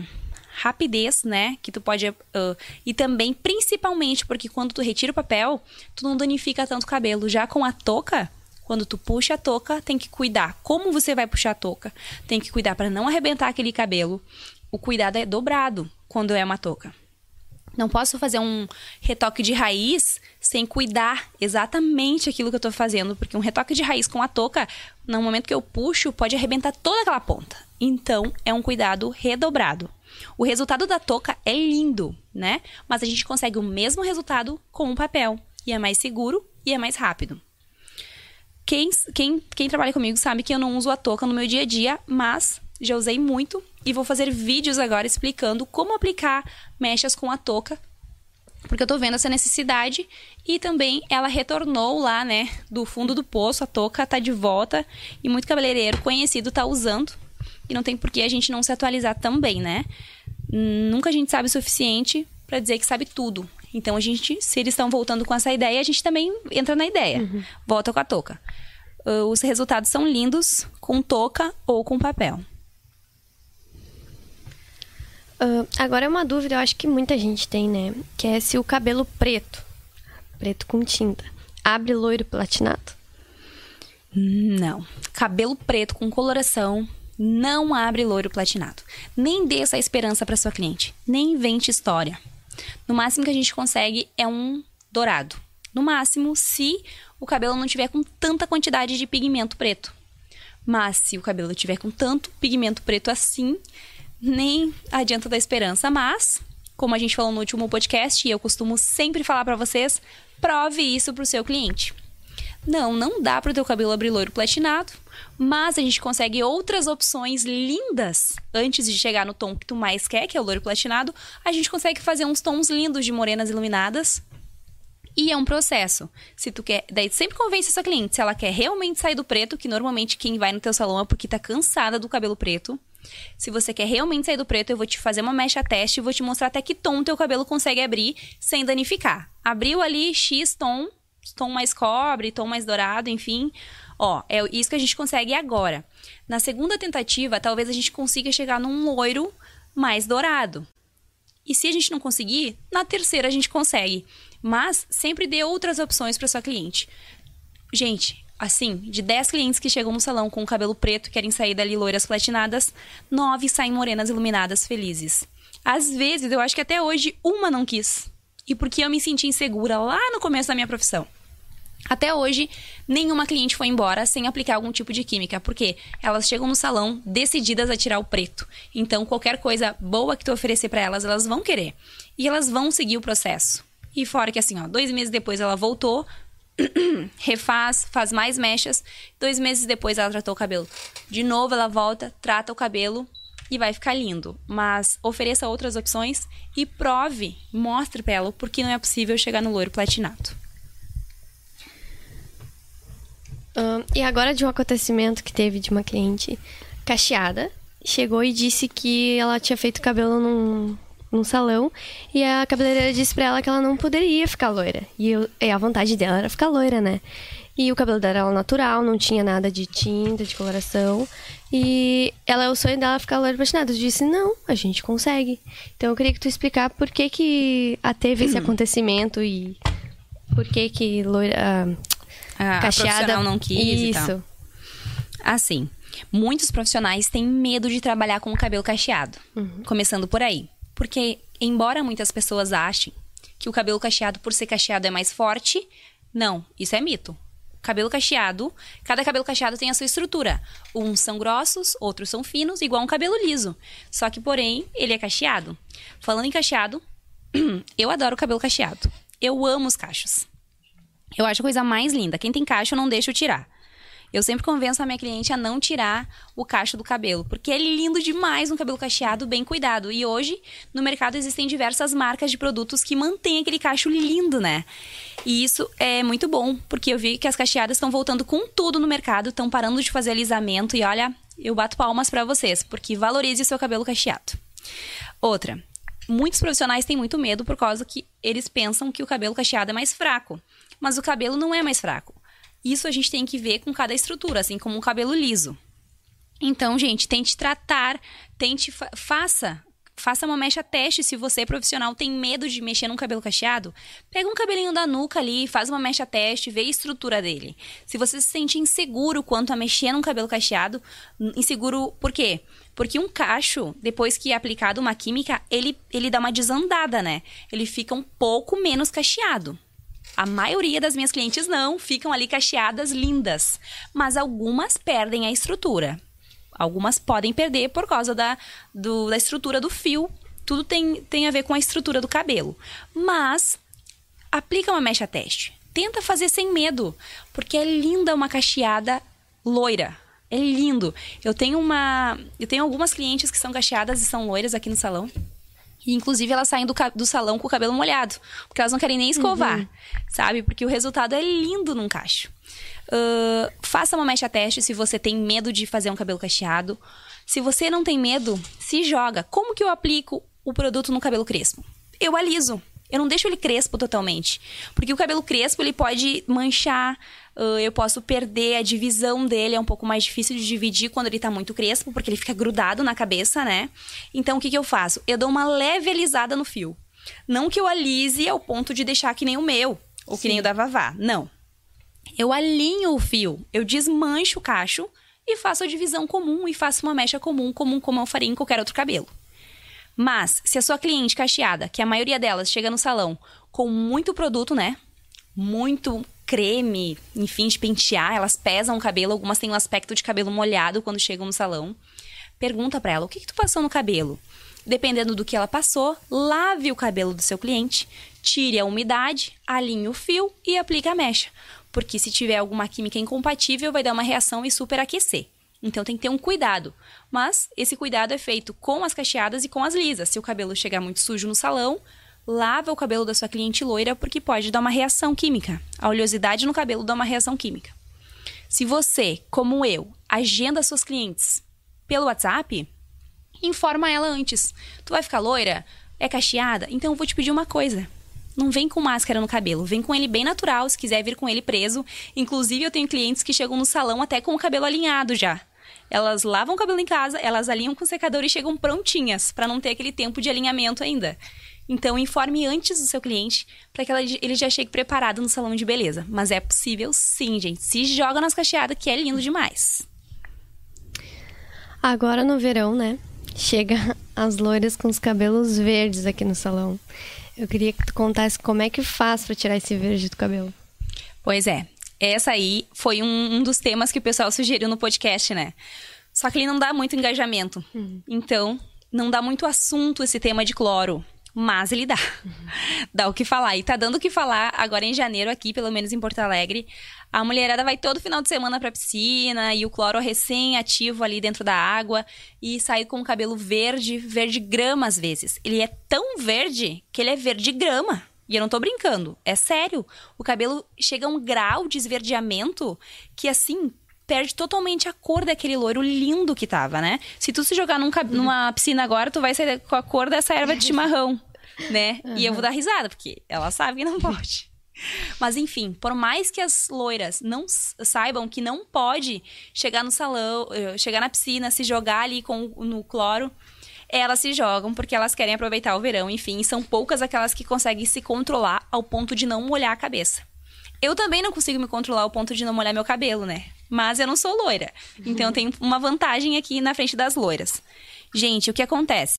rapidez, né, que tu pode uh, e também principalmente porque quando tu retira o papel, tu não danifica tanto o cabelo. Já com a touca, quando tu puxa a touca, tem que cuidar como você vai puxar a touca. Tem que cuidar para não arrebentar aquele cabelo. O cuidado é dobrado quando é uma touca. Não posso fazer um retoque de raiz sem cuidar exatamente aquilo que eu tô fazendo, porque um retoque de raiz com a touca, no momento que eu puxo, pode arrebentar toda aquela ponta. Então, é um cuidado redobrado. O resultado da touca é lindo, né? Mas a gente consegue o mesmo resultado com o papel. E é mais seguro e é mais rápido. Quem, quem, quem trabalha comigo sabe que eu não uso a touca no meu dia a dia, mas já usei muito e vou fazer vídeos agora explicando como aplicar mechas com a touca, porque eu tô vendo essa necessidade e também ela retornou lá, né, do fundo do poço, a touca tá de volta e muito cabeleireiro conhecido tá usando e não tem por que a gente não se atualizar também, né? Nunca a gente sabe o suficiente para dizer que sabe tudo. Então a gente, se eles estão voltando com essa ideia, a gente também entra na ideia. Uhum. Volta com a touca. Uh, os resultados são lindos com touca ou com papel. Uh, agora é uma dúvida, eu acho que muita gente tem, né? Que é se o cabelo preto, preto com tinta, abre loiro platinado? Não. Cabelo preto com coloração não abre loiro platinado. Nem dê essa esperança para sua cliente. Nem invente história. No máximo que a gente consegue é um dourado. No máximo, se o cabelo não tiver com tanta quantidade de pigmento preto. Mas se o cabelo tiver com tanto pigmento preto assim, nem adianta da esperança, mas como a gente falou no último podcast e eu costumo sempre falar para vocês, prove isso pro seu cliente. Não, não dá para o teu cabelo abrir loiro platinado, mas a gente consegue outras opções lindas antes de chegar no tom que tu mais quer, que é o loiro platinado. A gente consegue fazer uns tons lindos de morenas iluminadas. E é um processo. Se tu quer, daí sempre convence essa cliente se ela quer realmente sair do preto, que normalmente quem vai no teu salão é porque tá cansada do cabelo preto. Se você quer realmente sair do preto, eu vou te fazer uma mecha teste e vou te mostrar até que tom teu cabelo consegue abrir sem danificar. Abriu ali X tom, tom mais cobre, tom mais dourado, enfim. Ó, é isso que a gente consegue agora. Na segunda tentativa, talvez a gente consiga chegar num loiro mais dourado. E se a gente não conseguir, na terceira a gente consegue. Mas sempre dê outras opções para sua cliente. Gente, assim, de 10 clientes que chegam no salão com o cabelo preto querem sair dali loiras platinadas, 9 saem morenas iluminadas felizes. Às vezes, eu acho que até hoje uma não quis. E porque eu me senti insegura lá no começo da minha profissão. Até hoje, nenhuma cliente foi embora sem aplicar algum tipo de química, porque elas chegam no salão decididas a tirar o preto. Então, qualquer coisa boa que tu oferecer para elas, elas vão querer. E elas vão seguir o processo. E fora que assim, ó, dois meses depois ela voltou, refaz, faz mais mechas. Dois meses depois ela tratou o cabelo. De novo ela volta, trata o cabelo e vai ficar lindo. Mas ofereça outras opções e prove, mostre pra ela por que não é possível chegar no loiro platinado. E agora de um acontecimento que teve de uma cliente cacheada, chegou e disse que ela tinha feito cabelo num, num salão e a cabeleireira disse pra ela que ela não poderia ficar loira. E, eu, e a vontade dela era ficar loira, né? E o cabelo dela era natural, não tinha nada de tinta, de coloração. E ela, o sonho dela ficar loira patinada. Eu disse, não, a gente consegue. Então eu queria que tu explicar por que que teve esse acontecimento e por que que loira a, cacheada a não quis Isso. Assim, muitos profissionais têm medo de trabalhar com o cabelo cacheado. Uhum. Começando por aí. Porque, embora muitas pessoas achem que o cabelo cacheado, por ser cacheado, é mais forte, não, isso é mito. Cabelo cacheado, cada cabelo cacheado tem a sua estrutura. Uns são grossos, outros são finos, igual um cabelo liso. Só que, porém, ele é cacheado. Falando em cacheado, eu adoro cabelo cacheado. Eu amo os cachos. Eu acho a coisa mais linda. Quem tem cacho, eu não deixo tirar. Eu sempre convenço a minha cliente a não tirar o cacho do cabelo, porque é lindo demais um cabelo cacheado bem cuidado. E hoje, no mercado, existem diversas marcas de produtos que mantêm aquele cacho lindo, né? E isso é muito bom, porque eu vi que as cacheadas estão voltando com tudo no mercado, estão parando de fazer alisamento e olha, eu bato palmas para vocês, porque valorize o seu cabelo cacheado. Outra, muitos profissionais têm muito medo por causa que eles pensam que o cabelo cacheado é mais fraco mas o cabelo não é mais fraco. Isso a gente tem que ver com cada estrutura, assim como um cabelo liso. Então, gente, tente tratar, tente fa faça faça uma mecha teste se você profissional tem medo de mexer num cabelo cacheado. Pega um cabelinho da nuca ali, faz uma mecha teste, vê a estrutura dele. Se você se sente inseguro quanto a mexer num cabelo cacheado, inseguro por quê? Porque um cacho, depois que é aplicado uma química, ele, ele dá uma desandada, né? Ele fica um pouco menos cacheado. A maioria das minhas clientes não, ficam ali cacheadas lindas, mas algumas perdem a estrutura. Algumas podem perder por causa da, do, da estrutura do fio. Tudo tem, tem a ver com a estrutura do cabelo. Mas aplica uma mecha teste. Tenta fazer sem medo, porque é linda uma cacheada loira. É lindo. Eu tenho uma, eu tenho algumas clientes que são cacheadas e são loiras aqui no salão. E, inclusive, elas saem do, do salão com o cabelo molhado. Porque elas não querem nem escovar, uhum. sabe? Porque o resultado é lindo num cacho. Uh, faça uma mecha teste se você tem medo de fazer um cabelo cacheado. Se você não tem medo, se joga. Como que eu aplico o produto no cabelo crespo? Eu aliso. Eu não deixo ele crespo totalmente. Porque o cabelo crespo, ele pode manchar, uh, eu posso perder a divisão dele, é um pouco mais difícil de dividir quando ele tá muito crespo, porque ele fica grudado na cabeça, né? Então, o que, que eu faço? Eu dou uma leve alisada no fio. Não que eu alise ao ponto de deixar que nem o meu, ou Sim. que nem o da Vavá. Não. Eu alinho o fio, eu desmancho o cacho e faço a divisão comum e faço uma mecha comum, comum como eu faria em qualquer outro cabelo. Mas, se a sua cliente cacheada, que a maioria delas chega no salão com muito produto, né? Muito creme, enfim, de pentear, elas pesam o cabelo, algumas têm um aspecto de cabelo molhado quando chegam no salão. Pergunta para ela: o que, que tu passou no cabelo? Dependendo do que ela passou, lave o cabelo do seu cliente, tire a umidade, alinhe o fio e aplique a mecha. Porque se tiver alguma química incompatível, vai dar uma reação e superaquecer. Então tem que ter um cuidado. Mas esse cuidado é feito com as cacheadas e com as lisas. Se o cabelo chegar muito sujo no salão, lava o cabelo da sua cliente loira porque pode dar uma reação química. A oleosidade no cabelo dá uma reação química. Se você, como eu, agenda suas clientes pelo WhatsApp, informa ela antes. Tu vai ficar loira? É cacheada? Então eu vou te pedir uma coisa. Não vem com máscara no cabelo, vem com ele bem natural, se quiser vir com ele preso. Inclusive, eu tenho clientes que chegam no salão até com o cabelo alinhado já. Elas lavam o cabelo em casa, elas alinham com o secador e chegam prontinhas, para não ter aquele tempo de alinhamento ainda. Então, informe antes do seu cliente para que ele já chegue preparado no salão de beleza. Mas é possível sim, gente. Se joga nas cacheadas, que é lindo demais. Agora no verão, né? Chega as loiras com os cabelos verdes aqui no salão. Eu queria que tu contasse como é que faz para tirar esse verde do cabelo. Pois é. Essa aí foi um, um, dos temas que o pessoal sugeriu no podcast, né? Só que ele não dá muito engajamento. Uhum. Então, não dá muito assunto esse tema de cloro mas ele dá. Uhum. Dá o que falar. E tá dando o que falar agora em janeiro aqui, pelo menos em Porto Alegre. A mulherada vai todo final de semana pra piscina e o cloro recém-ativo ali dentro da água e sai com o cabelo verde, verde grama às vezes. Ele é tão verde que ele é verde grama. E eu não tô brincando, é sério. O cabelo chega a um grau de esverdeamento que assim perde totalmente a cor daquele loiro lindo que tava, né? Se tu se jogar num, numa piscina agora, tu vai sair com a cor dessa erva de chimarrão, né? Uhum. E eu vou dar risada, porque ela sabe que não pode. Mas enfim, por mais que as loiras não saibam que não pode chegar no salão, eh, chegar na piscina, se jogar ali com, no cloro, elas se jogam porque elas querem aproveitar o verão, enfim, são poucas aquelas que conseguem se controlar ao ponto de não molhar a cabeça. Eu também não consigo me controlar ao ponto de não molhar meu cabelo, né? Mas eu não sou loira. Então tenho uma vantagem aqui na frente das loiras. Gente, o que acontece?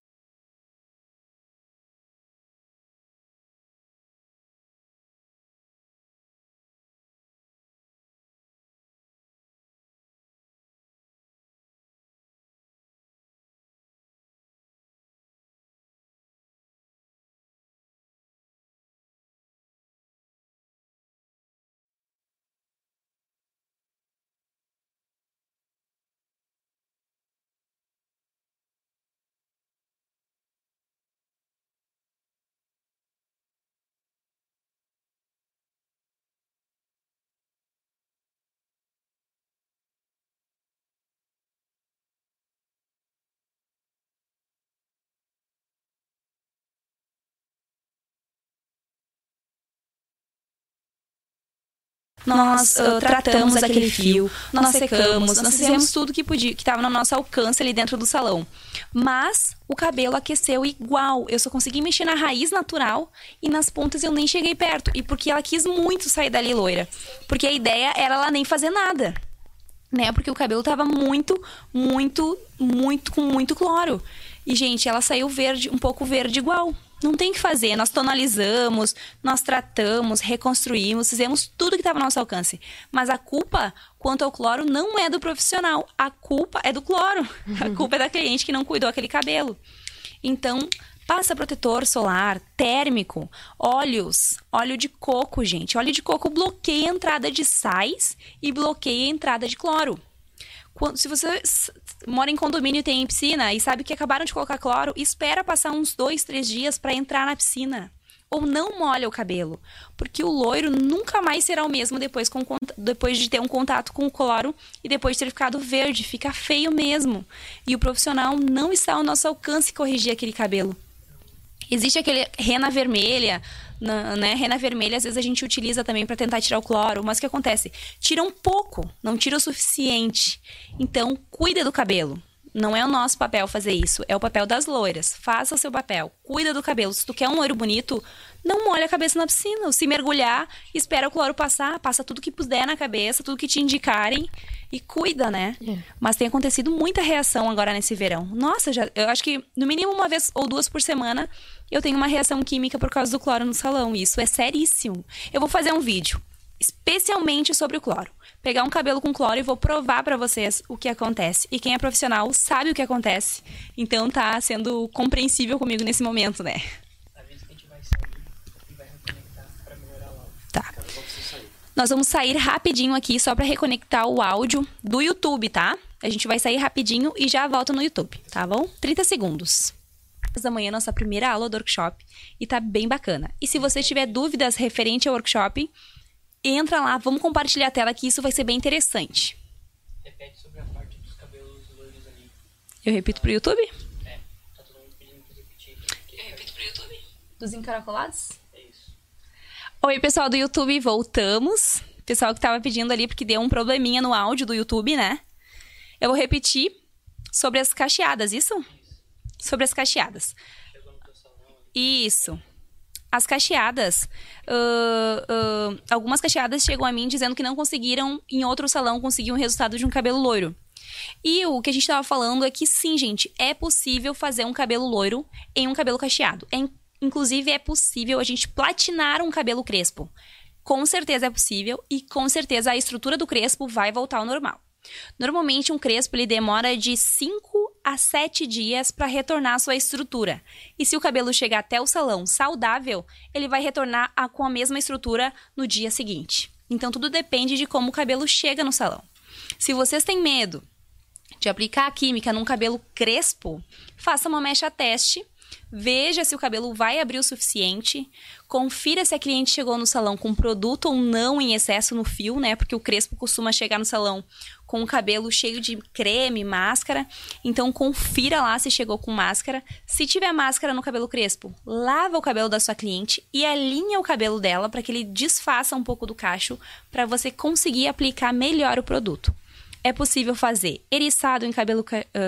Nós uh, tratamos aquele fio, nós secamos, nós fizemos tudo que podia, que estava no nosso alcance ali dentro do salão. Mas o cabelo aqueceu igual. Eu só consegui mexer na raiz natural e nas pontas eu nem cheguei perto. E porque ela quis muito sair dali loira. Porque a ideia era ela nem fazer nada. Né? Porque o cabelo tava muito, muito, muito, com muito cloro. E, gente, ela saiu verde, um pouco verde igual. Não tem que fazer. Nós tonalizamos, nós tratamos, reconstruímos, fizemos tudo que estava ao nosso alcance. Mas a culpa quanto ao cloro não é do profissional. A culpa é do cloro. A culpa é da cliente que não cuidou aquele cabelo. Então, passa protetor solar, térmico, óleos, óleo de coco, gente. Óleo de coco bloqueia a entrada de sais e bloqueia a entrada de cloro. Quando, se você mora em condomínio e tem piscina e sabe que acabaram de colocar cloro, espera passar uns dois, três dias para entrar na piscina. Ou não molha o cabelo, porque o loiro nunca mais será o mesmo depois, com, depois de ter um contato com o cloro e depois de ter ficado verde, fica feio mesmo. E o profissional não está ao nosso alcance corrigir aquele cabelo. Existe aquele rena vermelha, na, né? Rena vermelha, às vezes a gente utiliza também para tentar tirar o cloro, mas o que acontece? Tira um pouco, não tira o suficiente. Então, cuida do cabelo. Não é o nosso papel fazer isso, é o papel das loiras. Faça o seu papel, cuida do cabelo. Se tu quer um loiro bonito, não molha a cabeça na piscina. Se mergulhar, espera o cloro passar, passa tudo que puder na cabeça, tudo que te indicarem e cuida, né? É. Mas tem acontecido muita reação agora nesse verão. Nossa, já, eu acho que no mínimo uma vez ou duas por semana eu tenho uma reação química por causa do cloro no salão. Isso é seríssimo. Eu vou fazer um vídeo especialmente sobre o cloro. Pegar um cabelo com cloro e vou provar para vocês o que acontece. E quem é profissional sabe o que acontece. Então tá sendo compreensível comigo nesse momento, né? Tá. Nós vamos sair rapidinho aqui só para reconectar o áudio do YouTube, tá? A gente vai sair rapidinho e já volta no YouTube, tá bom? 30 segundos da manhã, nossa primeira aula do workshop, e tá bem bacana. E se você tiver dúvidas referente ao workshop, entra lá, vamos compartilhar a tela que isso vai ser bem interessante. Repete sobre a parte dos cabelos loiros ali. Eu repito pro YouTube? É, tá todo mundo pedindo pra repetir. Eu repito pro YouTube? Dos encaracolados? É isso. Oi, pessoal do YouTube, voltamos. Pessoal que tava pedindo ali porque deu um probleminha no áudio do YouTube, né? Eu vou repetir sobre as cacheadas, isso? Sobre as cacheadas. Isso. As cacheadas. Uh, uh, algumas cacheadas chegam a mim dizendo que não conseguiram, em outro salão, conseguir um resultado de um cabelo loiro. E o que a gente estava falando é que sim, gente, é possível fazer um cabelo loiro em um cabelo cacheado. É, inclusive, é possível a gente platinar um cabelo crespo. Com certeza é possível e com certeza a estrutura do crespo vai voltar ao normal. Normalmente, um crespo ele demora de 5 a 7 dias para retornar à sua estrutura. E se o cabelo chegar até o salão saudável, ele vai retornar a, com a mesma estrutura no dia seguinte. Então, tudo depende de como o cabelo chega no salão. Se vocês têm medo de aplicar a química num cabelo crespo, faça uma mecha teste Veja se o cabelo vai abrir o suficiente. Confira se a cliente chegou no salão com produto ou não em excesso no fio, né? Porque o crespo costuma chegar no salão com o cabelo cheio de creme, máscara. Então confira lá se chegou com máscara. Se tiver máscara no cabelo crespo, lava o cabelo da sua cliente e alinha o cabelo dela para que ele desfaça um pouco do cacho para você conseguir aplicar melhor o produto. É possível fazer eriçado em cabelo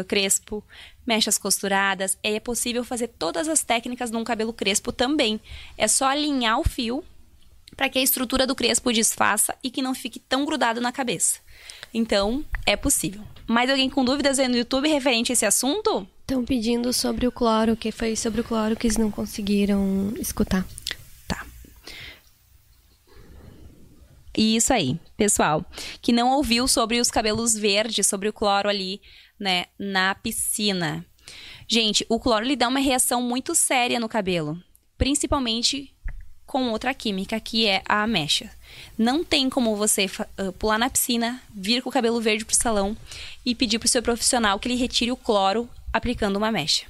crespo, mechas costuradas, é possível fazer todas as técnicas num cabelo crespo também. É só alinhar o fio para que a estrutura do crespo desfaça e que não fique tão grudado na cabeça. Então, é possível. Mais alguém com dúvidas aí no YouTube referente a esse assunto? Estão pedindo sobre o cloro, que foi sobre o cloro que eles não conseguiram escutar. Tá. Isso aí, pessoal, que não ouviu sobre os cabelos verdes, sobre o cloro ali né, na piscina. Gente, o cloro lhe dá uma reação muito séria no cabelo, principalmente com outra química, que é a amexa. Não tem como você uh, pular na piscina, vir com o cabelo verde pro salão e pedir pro seu profissional que ele retire o cloro aplicando uma mecha.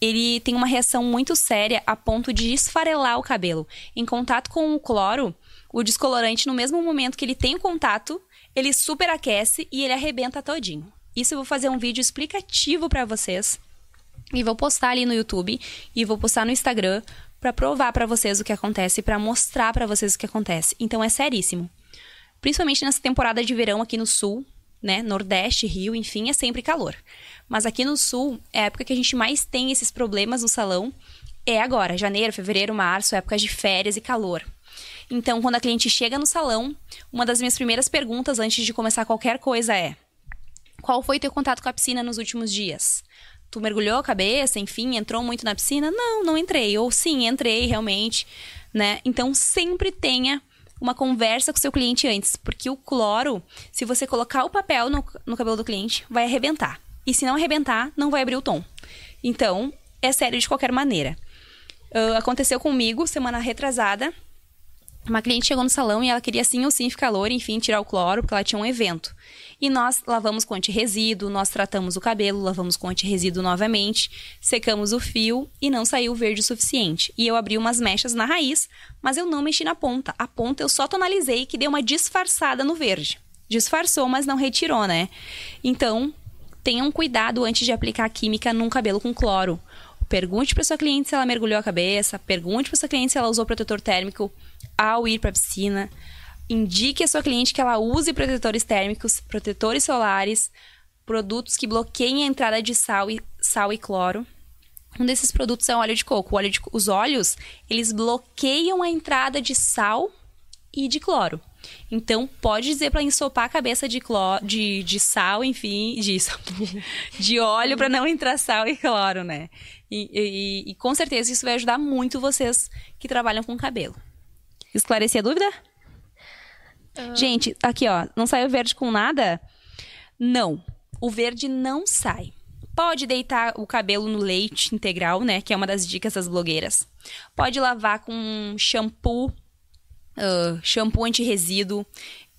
Ele tem uma reação muito séria a ponto de esfarelar o cabelo. Em contato com o cloro, o descolorante, no mesmo momento que ele tem o contato, ele superaquece e ele arrebenta todinho. Isso eu vou fazer um vídeo explicativo para vocês. E vou postar ali no YouTube e vou postar no Instagram para provar para vocês o que acontece, para mostrar para vocês o que acontece. Então é seríssimo. Principalmente nessa temporada de verão aqui no sul, né? Nordeste, Rio, enfim, é sempre calor. Mas aqui no sul, é a época que a gente mais tem esses problemas no salão. É agora, janeiro, fevereiro, março, época de férias e calor. Então, quando a cliente chega no salão, uma das minhas primeiras perguntas antes de começar qualquer coisa é: qual foi teu contato com a piscina nos últimos dias? Tu mergulhou a cabeça, enfim, entrou muito na piscina? Não, não entrei. Ou sim, entrei realmente, né? Então sempre tenha uma conversa com o seu cliente antes, porque o cloro, se você colocar o papel no, no cabelo do cliente, vai arrebentar. E se não arrebentar, não vai abrir o tom. Então, é sério de qualquer maneira. Uh, aconteceu comigo semana retrasada. Uma cliente chegou no salão e ela queria sim ou sim ficar loura, enfim, tirar o cloro, porque ela tinha um evento. E nós lavamos com antirresíduo, nós tratamos o cabelo, lavamos com antirresíduo novamente, secamos o fio e não saiu verde o suficiente. E eu abri umas mechas na raiz, mas eu não mexi na ponta. A ponta eu só tonalizei que deu uma disfarçada no verde. Disfarçou, mas não retirou, né? Então, tenham cuidado antes de aplicar química num cabelo com cloro. Pergunte para sua cliente se ela mergulhou a cabeça, pergunte para sua cliente se ela usou protetor térmico ao ir para a piscina indique a sua cliente que ela use protetores térmicos, protetores solares, produtos que bloqueiem a entrada de sal e, sal e cloro. Um desses produtos é o óleo de coco. Óleo de, os óleos, eles bloqueiam a entrada de sal e de cloro. Então, pode dizer para ensopar a cabeça de, cloro, de, de sal, enfim, de, de óleo para não entrar sal e cloro, né? E, e, e, com certeza isso vai ajudar muito vocês que trabalham com cabelo. Esclareci a dúvida? Gente, aqui ó, não saiu verde com nada? Não, o verde não sai. Pode deitar o cabelo no leite integral, né? Que é uma das dicas das blogueiras. Pode lavar com shampoo, uh, shampoo anti-resíduo.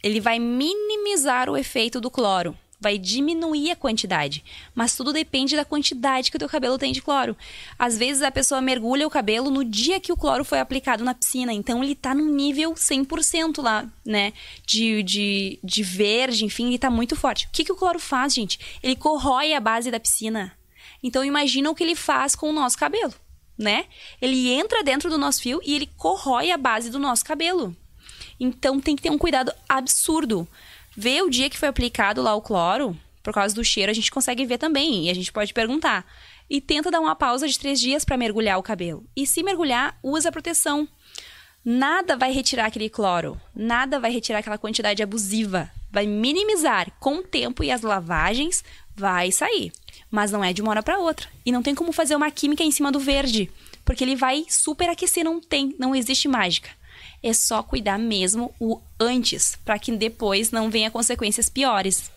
Ele vai minimizar o efeito do cloro vai diminuir a quantidade, mas tudo depende da quantidade que o teu cabelo tem de cloro. Às vezes a pessoa mergulha o cabelo no dia que o cloro foi aplicado na piscina, então ele tá num nível 100% lá, né, de, de, de verde, enfim, ele tá muito forte. O que, que o cloro faz, gente? Ele corrói a base da piscina. Então imagina o que ele faz com o nosso cabelo. né? Ele entra dentro do nosso fio e ele corrói a base do nosso cabelo. Então tem que ter um cuidado absurdo. Vê o dia que foi aplicado lá o cloro, por causa do cheiro, a gente consegue ver também. E a gente pode perguntar. E tenta dar uma pausa de três dias para mergulhar o cabelo. E se mergulhar, usa proteção. Nada vai retirar aquele cloro. Nada vai retirar aquela quantidade abusiva. Vai minimizar com o tempo e as lavagens, vai sair. Mas não é de uma hora para outra. E não tem como fazer uma química em cima do verde, porque ele vai superaquecer, não tem, não existe mágica. É só cuidar mesmo o antes, para que depois não venha consequências piores.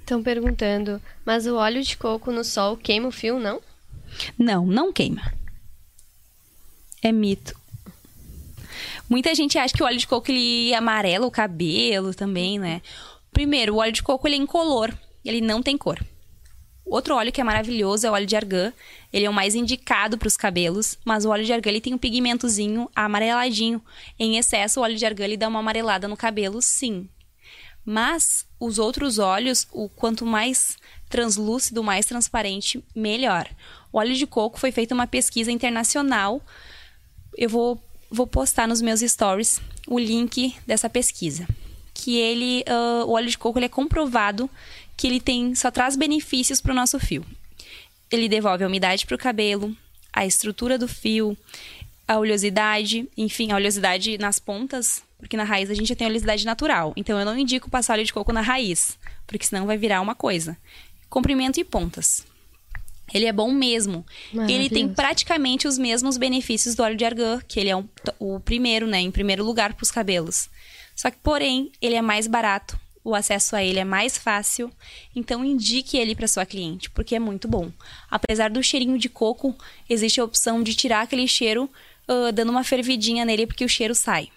Estão perguntando, mas o óleo de coco no sol queima o fio, não? Não, não queima. É mito. Muita gente acha que o óleo de coco ele amarela o cabelo também, né? Primeiro, o óleo de coco ele é incolor, ele não tem cor. Outro óleo que é maravilhoso é o óleo de argan. Ele é o mais indicado para os cabelos, mas o óleo de argan ele tem um pigmentozinho amareladinho. Em excesso, o óleo de argan ele dá uma amarelada no cabelo, sim. Mas os outros óleos, o quanto mais translúcido, mais transparente, melhor. O óleo de coco foi feita uma pesquisa internacional. Eu vou, vou postar nos meus stories o link dessa pesquisa. Que ele, uh, o óleo de coco ele é comprovado que ele tem só traz benefícios para o nosso fio. Ele devolve a umidade para o cabelo, a estrutura do fio, a oleosidade, enfim, a oleosidade nas pontas, porque na raiz a gente já tem oleosidade natural. Então eu não indico passar óleo de coco na raiz, porque senão vai virar uma coisa. Comprimento e pontas. Ele é bom mesmo. Ele tem praticamente os mesmos benefícios do óleo de argan, que ele é um, o primeiro, né, em primeiro lugar para os cabelos. Só que, porém, ele é mais barato o acesso a ele é mais fácil, então indique ele para sua cliente, porque é muito bom. Apesar do cheirinho de coco, existe a opção de tirar aquele cheiro uh, dando uma fervidinha nele, porque o cheiro sai.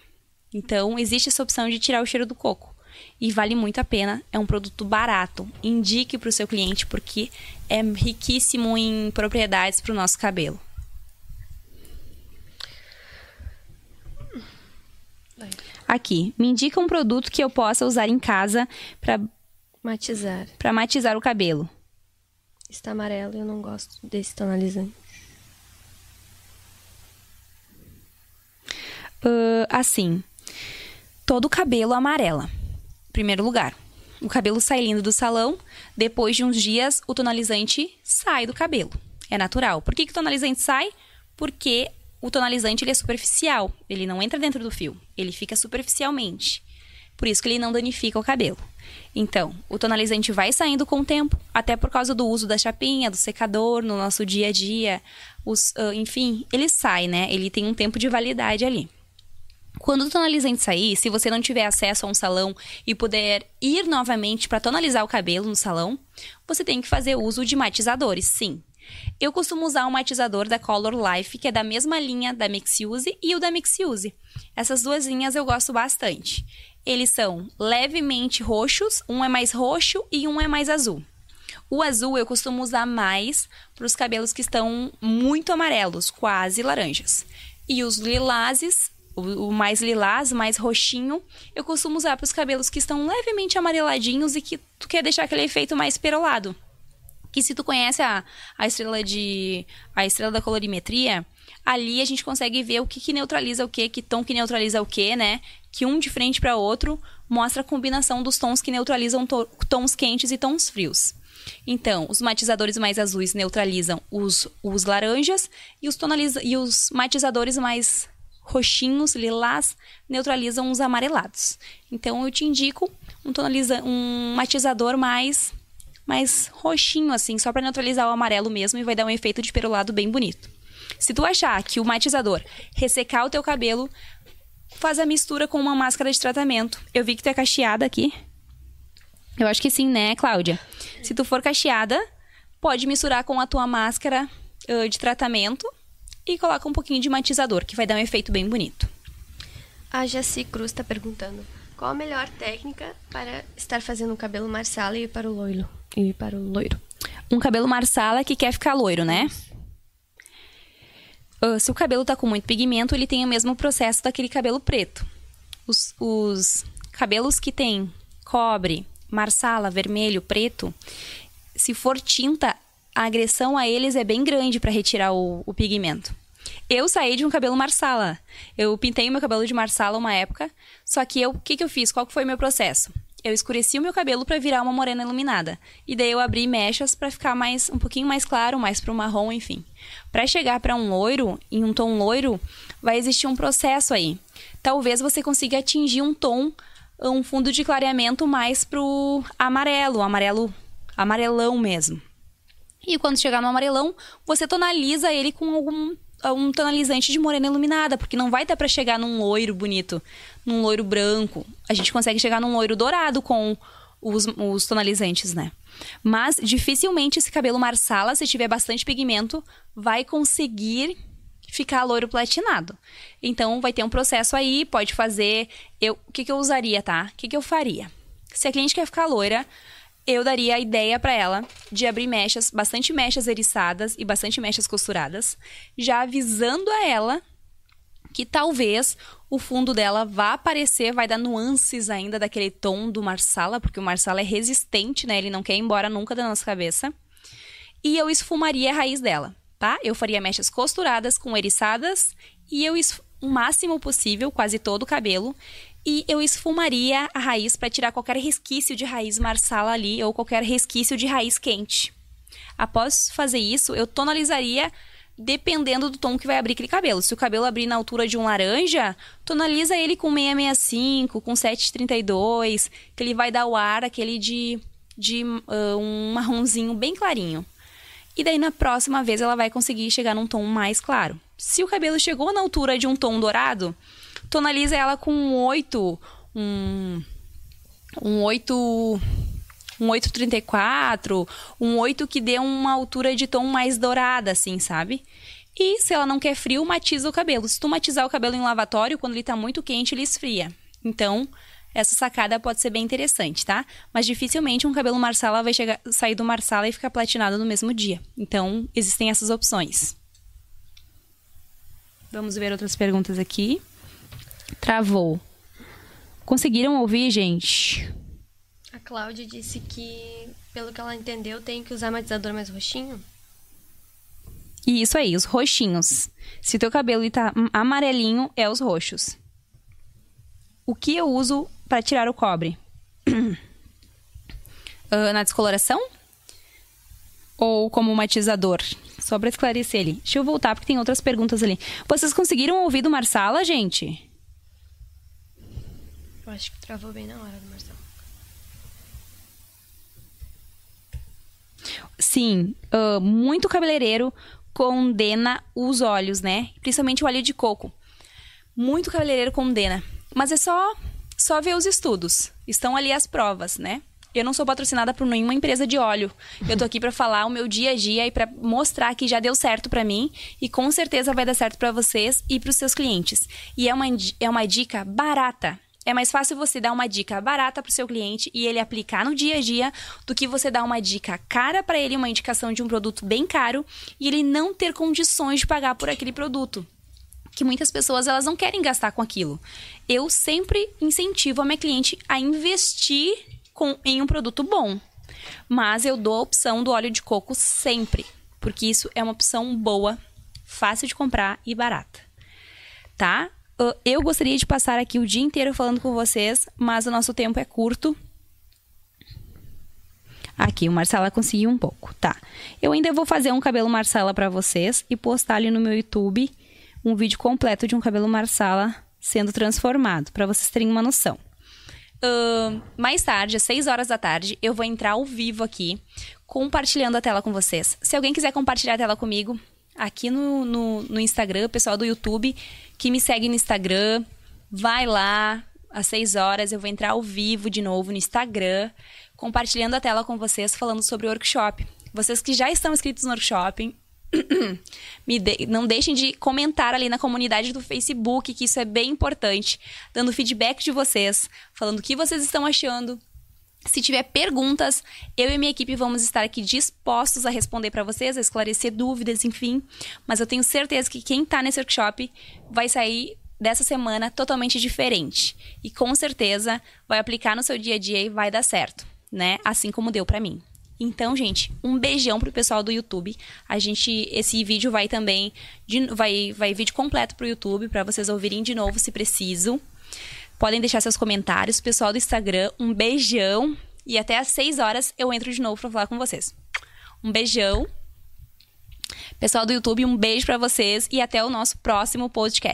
Então, existe essa opção de tirar o cheiro do coco. E vale muito a pena, é um produto barato. Indique para o seu cliente, porque é riquíssimo em propriedades para o nosso cabelo. Aqui, me indica um produto que eu possa usar em casa para matizar. Para matizar o cabelo. Está amarelo, eu não gosto desse tonalizante. Uh, assim, todo o cabelo amarela. Primeiro lugar, o cabelo sai lindo do salão. Depois de uns dias, o tonalizante sai do cabelo. É natural. Por que, que o tonalizante sai? Porque o tonalizante ele é superficial, ele não entra dentro do fio, ele fica superficialmente. Por isso que ele não danifica o cabelo. Então, o tonalizante vai saindo com o tempo, até por causa do uso da chapinha, do secador no nosso dia a dia, os, uh, enfim, ele sai, né? Ele tem um tempo de validade ali. Quando o tonalizante sair, se você não tiver acesso a um salão e puder ir novamente para tonalizar o cabelo no salão, você tem que fazer uso de matizadores, sim. Eu costumo usar o matizador da Color Life, que é da mesma linha da Mixiuse e o da Mixiuse. Essas duas linhas eu gosto bastante. Eles são levemente roxos, um é mais roxo e um é mais azul. O azul eu costumo usar mais para os cabelos que estão muito amarelos, quase laranjas. E os lilazes, o mais lilás, mais roxinho, eu costumo usar para os cabelos que estão levemente amareladinhos e que tu quer deixar aquele efeito mais perolado que se tu conhece a, a estrela de a estrela da colorimetria, ali a gente consegue ver o que, que neutraliza o que, que tom que neutraliza o que, né? Que um de frente para outro mostra a combinação dos tons que neutralizam to tons quentes e tons frios. Então, os matizadores mais azuis neutralizam os, os laranjas e os, tonaliza e os matizadores mais roxinhos, lilás, neutralizam os amarelados. Então, eu te indico um, tonaliza um matizador mais mais roxinho, assim, só para neutralizar o amarelo mesmo e vai dar um efeito de perolado bem bonito. Se tu achar que o matizador ressecar o teu cabelo, faz a mistura com uma máscara de tratamento. Eu vi que tu é cacheada aqui. Eu acho que sim, né, Cláudia? Se tu for cacheada, pode misturar com a tua máscara uh, de tratamento e coloca um pouquinho de matizador, que vai dar um efeito bem bonito. A Jaci Cruz está perguntando: qual a melhor técnica para estar fazendo o cabelo marsala e para o loiro? E para o loiro. Um cabelo marsala que quer ficar loiro, né? Uh, se o cabelo tá com muito pigmento, ele tem o mesmo processo daquele cabelo preto. Os, os cabelos que tem cobre, marsala, vermelho, preto, se for tinta, a agressão a eles é bem grande para retirar o, o pigmento. Eu saí de um cabelo marsala. Eu pintei meu cabelo de marsala uma época, só que eu, o que, que eu fiz? Qual foi o meu processo? Eu escureci o meu cabelo para virar uma morena iluminada. E daí eu abri mechas para ficar mais um pouquinho mais claro, mais pro marrom, enfim. Para chegar para um loiro, em um tom loiro, vai existir um processo aí. Talvez você consiga atingir um tom, um fundo de clareamento mais pro amarelo, amarelo, amarelão mesmo. E quando chegar no amarelão, você tonaliza ele com algum um tonalizante de morena iluminada, porque não vai dar para chegar num loiro bonito, num loiro branco. A gente consegue chegar num loiro dourado com os, os tonalizantes, né? Mas dificilmente esse cabelo marsala, se tiver bastante pigmento, vai conseguir ficar loiro platinado. Então vai ter um processo aí, pode fazer. Eu, o que, que eu usaria, tá? O que, que eu faria? Se a cliente quer ficar loira, eu daria a ideia para ela de abrir mechas, bastante mechas eriçadas e bastante mechas costuradas, já avisando a ela que talvez o fundo dela vá aparecer, vai dar nuances ainda daquele tom do Marsala, porque o Marsala é resistente, né? Ele não quer ir embora nunca da nossa cabeça. E eu esfumaria a raiz dela, tá? Eu faria mechas costuradas com eriçadas e eu o máximo possível, quase todo o cabelo, e eu esfumaria a raiz para tirar qualquer resquício de raiz marsala ali ou qualquer resquício de raiz quente. Após fazer isso, eu tonalizaria dependendo do tom que vai abrir aquele cabelo. Se o cabelo abrir na altura de um laranja, tonaliza ele com 665, com 732, que ele vai dar o ar aquele de, de uh, um marronzinho bem clarinho. E daí na próxima vez ela vai conseguir chegar num tom mais claro. Se o cabelo chegou na altura de um tom dourado, tonaliza ela com um 8, um, um 8, um 834, um 8 que dê uma altura de tom mais dourada, assim, sabe? E se ela não quer frio, matiza o cabelo. Se tu matizar o cabelo em lavatório, quando ele tá muito quente, ele esfria. Então, essa sacada pode ser bem interessante, tá? Mas dificilmente um cabelo marsala vai chegar, sair do marsala e ficar platinado no mesmo dia. Então, existem essas opções. Vamos ver outras perguntas aqui. Travou. Conseguiram ouvir, gente? A Cláudia disse que, pelo que ela entendeu, tem que usar matizador mais roxinho. E isso aí, os roxinhos. Se teu cabelo está amarelinho, é os roxos. O que eu uso para tirar o cobre? uh, na descoloração? Ou como matizador? Só para esclarecer ali. Deixa eu voltar porque tem outras perguntas ali. Vocês conseguiram ouvir do Marsala, gente? Eu acho que travou bem na hora do Marcelo. Sim, uh, muito cabeleireiro condena os óleos, né? Principalmente o óleo de coco. Muito cabeleireiro condena. Mas é só, só ver os estudos. Estão ali as provas, né? Eu não sou patrocinada por nenhuma empresa de óleo. Eu tô aqui para falar o meu dia a dia e para mostrar que já deu certo para mim e com certeza vai dar certo para vocês e para os seus clientes. E é uma, é uma dica barata. É mais fácil você dar uma dica barata para o seu cliente e ele aplicar no dia a dia do que você dar uma dica cara para ele, uma indicação de um produto bem caro e ele não ter condições de pagar por aquele produto. Que muitas pessoas elas não querem gastar com aquilo. Eu sempre incentivo a minha cliente a investir com, em um produto bom, mas eu dou a opção do óleo de coco sempre, porque isso é uma opção boa, fácil de comprar e barata. Tá? Eu gostaria de passar aqui o dia inteiro falando com vocês, mas o nosso tempo é curto. Aqui, o Marcela conseguiu um pouco, tá. Eu ainda vou fazer um cabelo Marcela para vocês e postar ali no meu YouTube um vídeo completo de um cabelo Marcela sendo transformado, para vocês terem uma noção. Uh, mais tarde, às 6 horas da tarde, eu vou entrar ao vivo aqui, compartilhando a tela com vocês. Se alguém quiser compartilhar a tela comigo, aqui no, no, no Instagram, pessoal do YouTube que me segue no Instagram, vai lá, às 6 horas eu vou entrar ao vivo de novo no Instagram, compartilhando a tela com vocês, falando sobre o workshop. Vocês que já estão inscritos no workshop, de... não deixem de comentar ali na comunidade do Facebook, que isso é bem importante, dando feedback de vocês, falando o que vocês estão achando, se tiver perguntas, eu e minha equipe vamos estar aqui dispostos a responder para vocês, a esclarecer dúvidas, enfim. Mas eu tenho certeza que quem está nesse workshop vai sair dessa semana totalmente diferente. E com certeza vai aplicar no seu dia a dia e vai dar certo, né? Assim como deu para mim. Então, gente, um beijão pro pessoal do YouTube. A gente, esse vídeo vai também, de, vai, vai vídeo completo pro YouTube para vocês ouvirem de novo se preciso. Podem deixar seus comentários. Pessoal do Instagram, um beijão. E até às 6 horas eu entro de novo para falar com vocês. Um beijão. Pessoal do YouTube, um beijo para vocês e até o nosso próximo podcast.